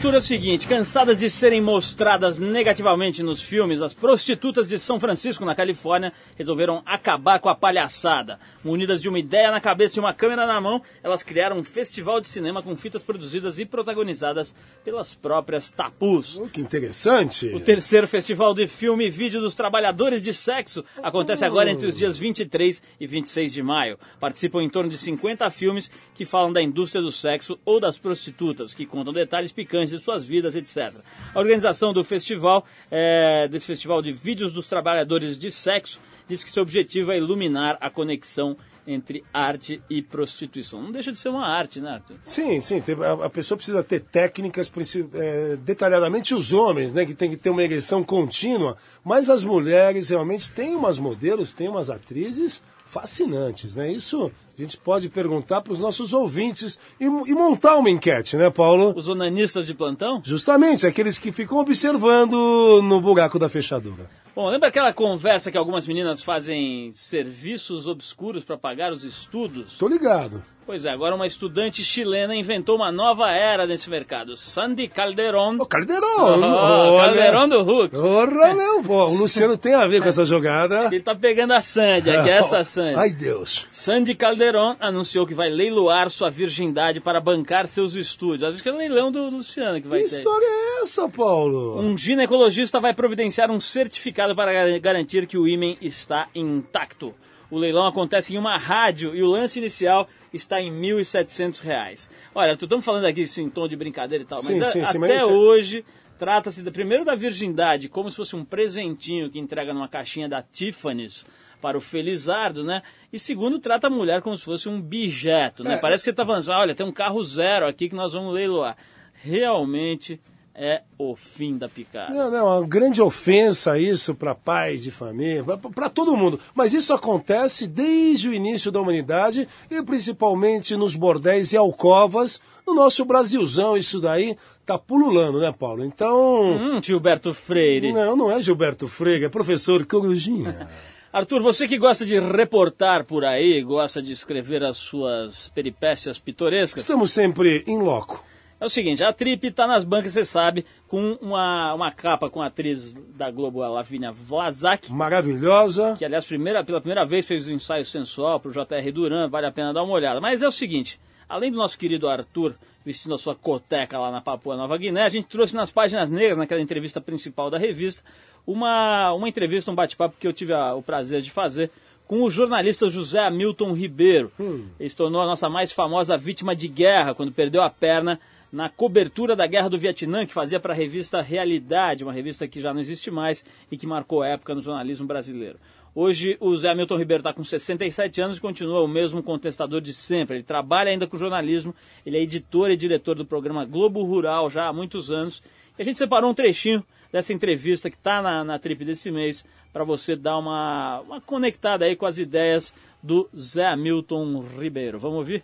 Arthur, é o seguinte: cansadas de serem mostradas negativamente nos filmes, as prostitutas de São Francisco, na Califórnia, resolveram acabar com a palhaçada. Munidas de uma ideia na cabeça e uma câmera na mão, elas criaram um festival de cinema com fitas produzidas e protagonizadas pelas próprias tapus. Oh, que interessante. O terceiro festival de filme e vídeo dos trabalhadores de sexo acontece agora entre os dias 23 e 26 de maio. Participam em torno de 50 filmes que falam da indústria do sexo ou das prostitutas, que contam detalhes picantes de suas vidas, etc. A organização do festival, é, desse festival de vídeos dos trabalhadores de sexo, diz que seu objetivo é iluminar a conexão entre arte e prostituição. Não deixa de ser uma arte, né, Arthur? Sim, sim. a, pessoa precisa ter técnicas, é, detalhadamente os homens, né, que tem que ter uma ereção contínua, mas as mulheres realmente têm umas modelos, têm umas atrizes fascinantes, né? Isso a gente pode perguntar para os nossos ouvintes e, e montar uma enquete, né, Paulo? Os onanistas de plantão? Justamente, aqueles que ficam observando no buraco da fechadura. Bom, lembra aquela conversa que algumas meninas fazem serviços obscuros para pagar os estudos? Tô ligado. Pois é, agora uma estudante chilena inventou uma nova era nesse mercado. Sandy Calderon. Ô, Caldeirão! Oh, olha. Calderon do Hulk. Porra, meu, pô, o Luciano tem a ver com essa jogada. Ele tá pegando a Sandy, aqui é essa [laughs] Sandy. Ai, Deus. Sandy Calderon anunciou que vai leiloar sua virgindade para bancar seus estudos. Acho que é o leilão do Luciano que vai Que ter. história é essa, Paulo? Um ginecologista vai providenciar um certificado para gar- garantir que o ímen está intacto. O leilão acontece em uma rádio e o lance inicial está em 1.700 reais. Olha, tu estamos falando aqui isso em tom de brincadeira e tal, Sim, mas a- sim, sim, até mas é- hoje trata-se primeiro da virgindade, como se fosse um presentinho que entrega numa caixinha da Tiffany's para o Felizardo, né? E segundo, trata a mulher como se fosse um bijeto, né? É. Parece que você está falando assim, olha, tem um carro zero aqui que nós vamos leiloar. Realmente é o fim da picada. Não, não, uma grande ofensa isso para pais de família, para todo mundo. Mas isso acontece desde o início da humanidade e principalmente nos bordéis e alcovas. No nosso Brasilzão, isso daí tá pululando, né, Paulo? Então. Hum, Gilberto Freire. Não, não é Gilberto Frega, é professor Corujinha. [laughs] Arthur, você que gosta de reportar por aí, gosta de escrever as suas peripécias pitorescas, Estamos sempre em loco. É o seguinte, a Trip está nas bancas, você sabe, com uma, uma capa com a atriz da Globo, a Lavínia Vlasak, Maravilhosa. que aliás primeira, pela primeira vez fez o ensaio sensual para o J.R. Duran, vale a pena dar uma olhada. Mas é o seguinte, além do nosso querido Arthur vestindo a sua coteca lá na Papua Nova Guiné, a gente trouxe nas páginas negras, naquela entrevista principal da revista, uma, uma entrevista, um bate-papo que eu tive a- o prazer de fazer com o jornalista José Hamilton Ribeiro. Ele se tornou a nossa mais famosa vítima de guerra quando perdeu a perna na cobertura da Guerra do Vietnã, que fazia para a revista Realidade, uma revista que já não existe mais e que marcou época no jornalismo brasileiro. Hoje o Zé Hamilton Ribeiro está com 67 anos e continua o mesmo contestador de sempre. Ele trabalha ainda com jornalismo, ele é editor e diretor do programa Globo Rural já há muitos anos. E a gente separou um trechinho dessa entrevista que está na, na trip desse mês para você dar uma, uma conectada aí com as ideias do Zé Hamilton Ribeiro. Vamos ouvir?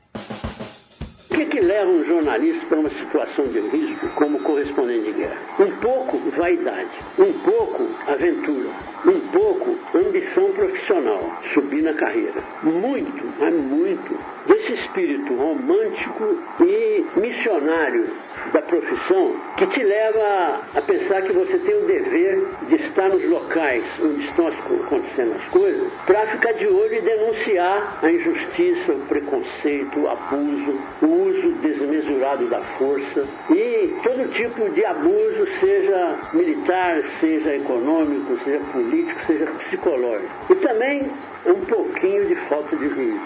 O que, que leva um jornalista para uma situação de risco como correspondente de guerra? Um pouco vaidade, um pouco aventura, um pouco ambição profissional, subir na carreira. Muito, mas muito, desse espírito romântico e missionário da profissão que te leva a pensar que você tem o dever de estar nos locais onde estão acontecendo as coisas para ficar de olho e denunciar a injustiça, o preconceito, o abuso, o uso desmesurado da força e todo tipo de abuso, seja militar, seja econômico, seja político, seja psicológico. E também um pouquinho de falta de juízo.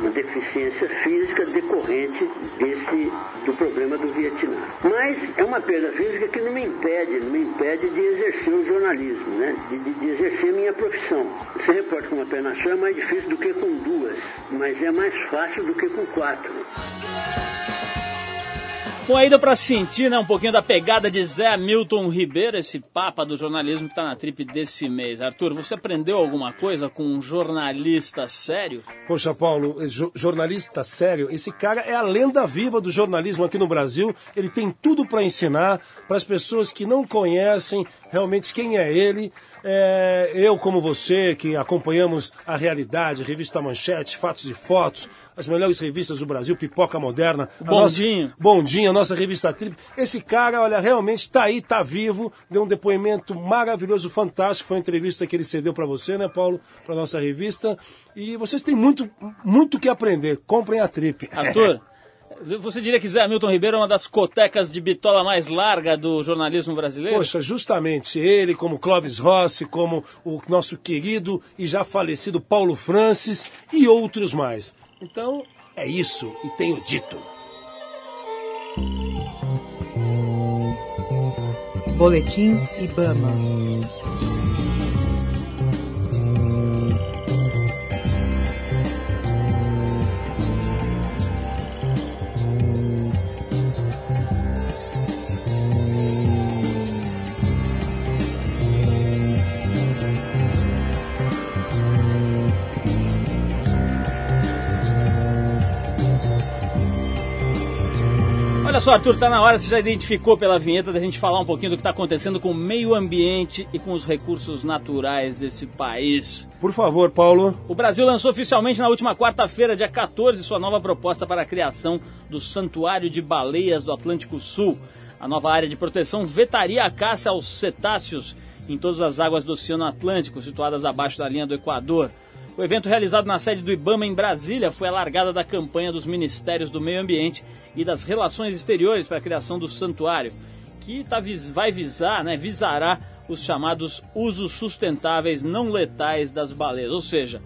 Uma deficiência física decorrente desse do problema do Vietnã. Mas é uma perda física que não me impede, não me impede de exercer o jornalismo, né? de, de, de exercer minha profissão. Ser repórter com uma perna só é mais difícil do que com duas, mas é mais fácil do que com quatro. Bom, aí deu pra sentir né, um pouquinho da pegada de Zé Milton Ribeiro, esse papa do jornalismo que tá na trip desse mês. Arthur, você aprendeu alguma coisa com um jornalista sério? Poxa, Paulo, jo- jornalista sério, esse cara é a lenda viva do jornalismo aqui no Brasil. Ele tem tudo para ensinar para as pessoas que não conhecem realmente quem é ele. É, eu, como você, que acompanhamos a realidade, revista Manchete, Fatos e Fotos, as melhores revistas do Brasil, Pipoca Moderna, Bondinho. nossa- Bondinho, nossa revista Trip. Esse cara, olha, realmente está aí, está vivo, deu um depoimento maravilhoso, fantástico. Foi uma entrevista que ele cedeu para você, né, Paulo, para nossa revista. E vocês têm muito, muito que aprender. Comprem a Trip. Arthur, [laughs] você diria que Zé Milton Ribeiro é uma das cotecas de bitola mais larga do jornalismo brasileiro? Poxa, justamente ele, como Clóvis Rossi, como o nosso querido e já falecido Paulo Francis e outros mais. Então, é isso, e tenho dito. Boletim Ibama. Olha só, Arthur, tá na hora, você já identificou pela vinheta da gente falar um pouquinho do que está acontecendo com o meio ambiente e com os recursos naturais desse país. Por favor, Paulo. O Brasil lançou oficialmente na última quarta-feira, dia 14, sua nova proposta para a criação do Santuário de Baleias do Atlântico Sul. A nova área de proteção vetaria a caça aos cetáceos em todas as águas do Oceano Atlântico, situadas abaixo da linha do Equador. O evento realizado na sede do IBAMA em Brasília foi a largada da campanha dos Ministérios do Meio Ambiente e das Relações Exteriores para a criação do santuário, que tá, vai visar, né, visará os chamados usos sustentáveis não letais das baleias, ou seja,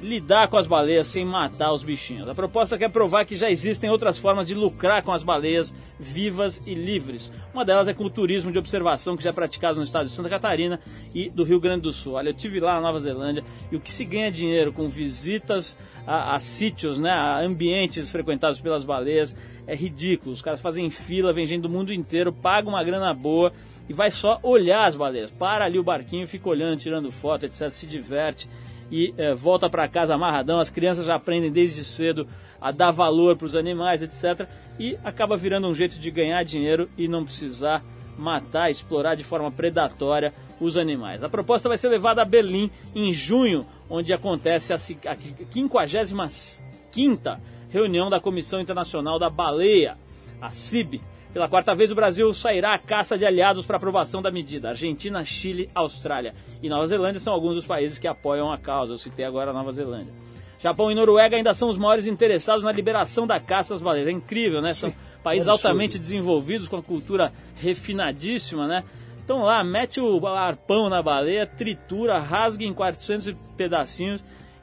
lidar com as baleias sem matar os bichinhos. A proposta quer provar que já existem outras formas de lucrar com as baleias vivas e livres. Uma delas é com o turismo de observação que já é praticado no estado de Santa Catarina e do Rio Grande do Sul. Olha, eu tive lá na Nova Zelândia e o que se ganha dinheiro com visitas a, a sítios, né, a ambientes frequentados pelas baleias é ridículo. Os caras fazem fila, vem gente do mundo inteiro, pagam uma grana boa e vai só olhar as baleias. Para ali o barquinho, fica olhando, tirando foto, etc, se diverte e eh, volta para casa amarradão. As crianças já aprendem desde cedo a dar valor para os animais, etc. E acaba virando um jeito de ganhar dinheiro e não precisar matar, explorar de forma predatória os animais. A proposta vai ser levada a Berlim em junho, onde acontece a ci- a 55ª reunião da Comissão Internacional da Baleia, a CIB. Pela quarta vez, o Brasil sairá à caça de aliados para aprovação da medida. Argentina, Chile, Austrália e Nova Zelândia são alguns dos países que apoiam a causa. Eu citei agora a Nova Zelândia. Japão e Noruega ainda são os maiores interessados na liberação da caça às baleias. É incrível, né? São países absurdo. altamente desenvolvidos, com a cultura refinadíssima, né? Então lá, mete o arpão na baleia, tritura, rasga em 400 pedacinhos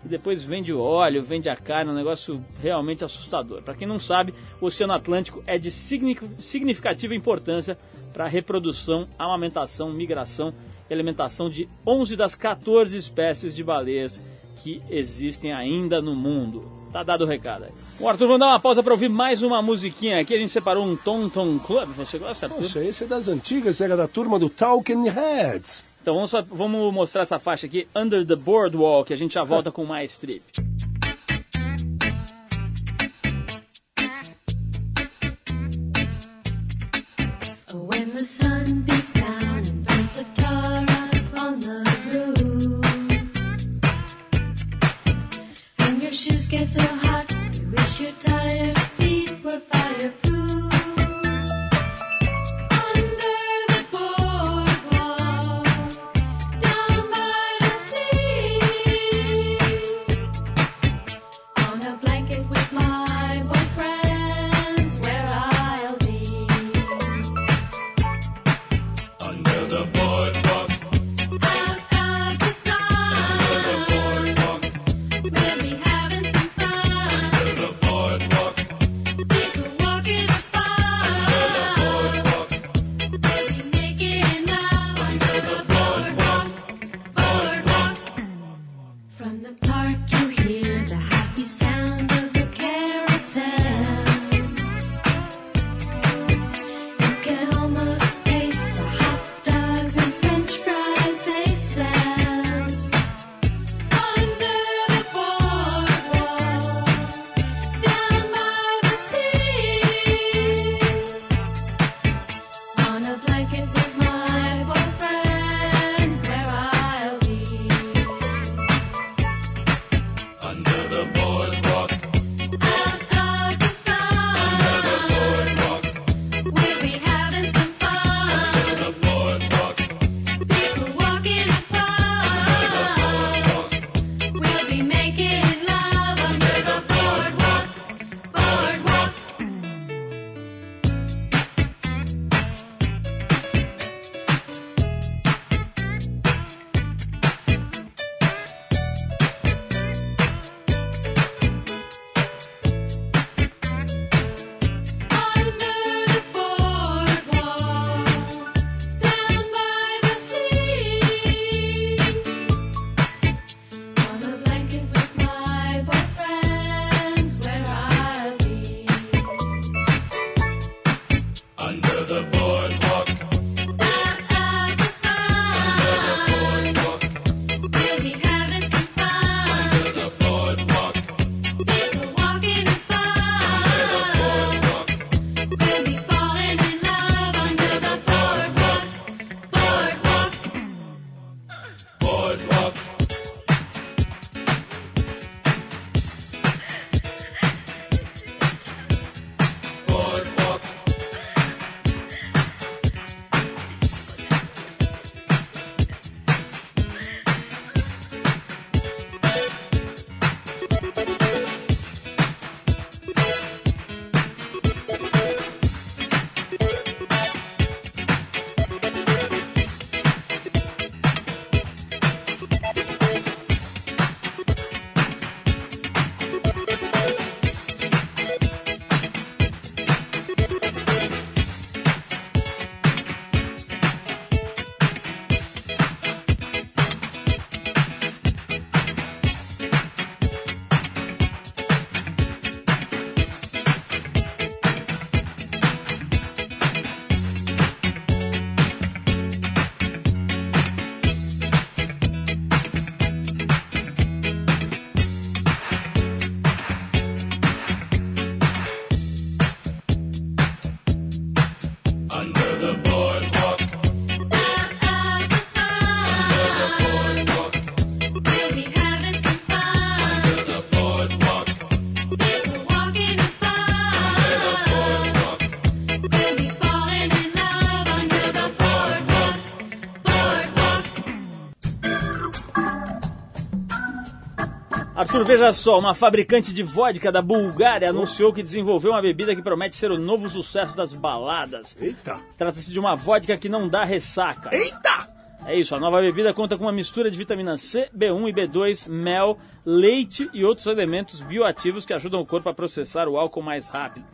e depois vende o óleo, vende a carne, um negócio realmente assustador. Para quem não sabe, o Oceano Atlântico é de signi- significativa importância para a reprodução, amamentação, migração e alimentação de 11 das 14 espécies de baleias que existem ainda no mundo. Tá dado o recado aí. Bom, Arthur, vamos dar uma pausa para ouvir mais uma musiquinha aqui. A gente separou um Tom Tom Club. Você gosta, Arthur? Poxa, esse é das antigas, era da turma do Talking Heads. Então vamos, só- vamos mostrar essa faixa aqui, Under the Boardwalk. A gente já volta com mais trip. When the sun beats down Arthur, veja só, uma fabricante de vodka da Bulgária anunciou que desenvolveu uma bebida que promete ser o novo sucesso das baladas. Eita! Trata-se de uma vodka que não dá ressaca. Eita! É isso, a nova bebida conta com uma mistura de vitamina C, B1 e B2, mel, leite e outros elementos bioativos que ajudam o corpo a processar o álcool mais rápido.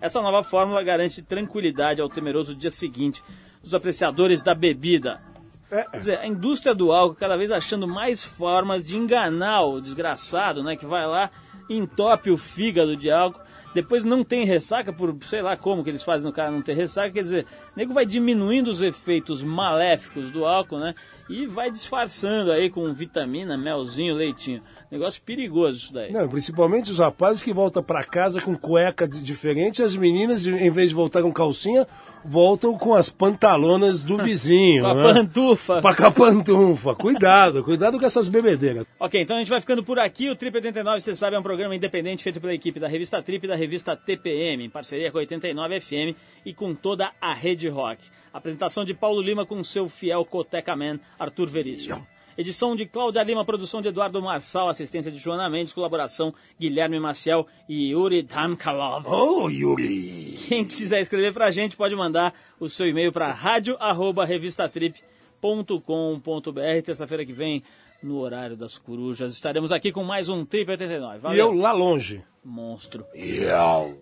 Essa nova fórmula garante tranquilidade ao temeroso dia seguinte dos apreciadores da bebida. Quer dizer, a indústria do álcool cada vez achando mais formas de enganar o desgraçado, né? Que vai lá, entope o fígado de álcool, depois não tem ressaca, por sei lá como que eles fazem no cara não ter ressaca, quer dizer, o nego vai diminuindo os efeitos maléficos do álcool, né? E vai disfarçando aí com vitamina, melzinho, leitinho. Negócio perigoso isso daí. Não, principalmente os rapazes que voltam pra casa com cueca di- diferente, as meninas, em vez de voltar com calcinha, voltam com as pantalonas do [laughs] vizinho. Com a né? pantufa. Com a pantufa. Cuidado, cuidado com essas bebedeiras. Ok, então a gente vai ficando por aqui. O Trip 89, você sabe, é um programa independente feito pela equipe da revista Trip e da revista TPM, em parceria com a 89 FM e com toda a rede rock. Apresentação de Paulo Lima com seu fiel Coteca Man, Arthur Veríssimo. Edição de Cláudia Lima, produção de Eduardo Marçal, assistência de Joana Mendes, colaboração Guilherme Maciel e Yuri Tamkalov. Oh, Yuri! Quem quiser escrever pra gente pode mandar o seu e-mail para rádio@revistatrip.com.br. Terça-feira que vem, no horário das corujas, estaremos aqui com mais um Trip 89. Valeu. E eu lá longe. Monstro. Yeah.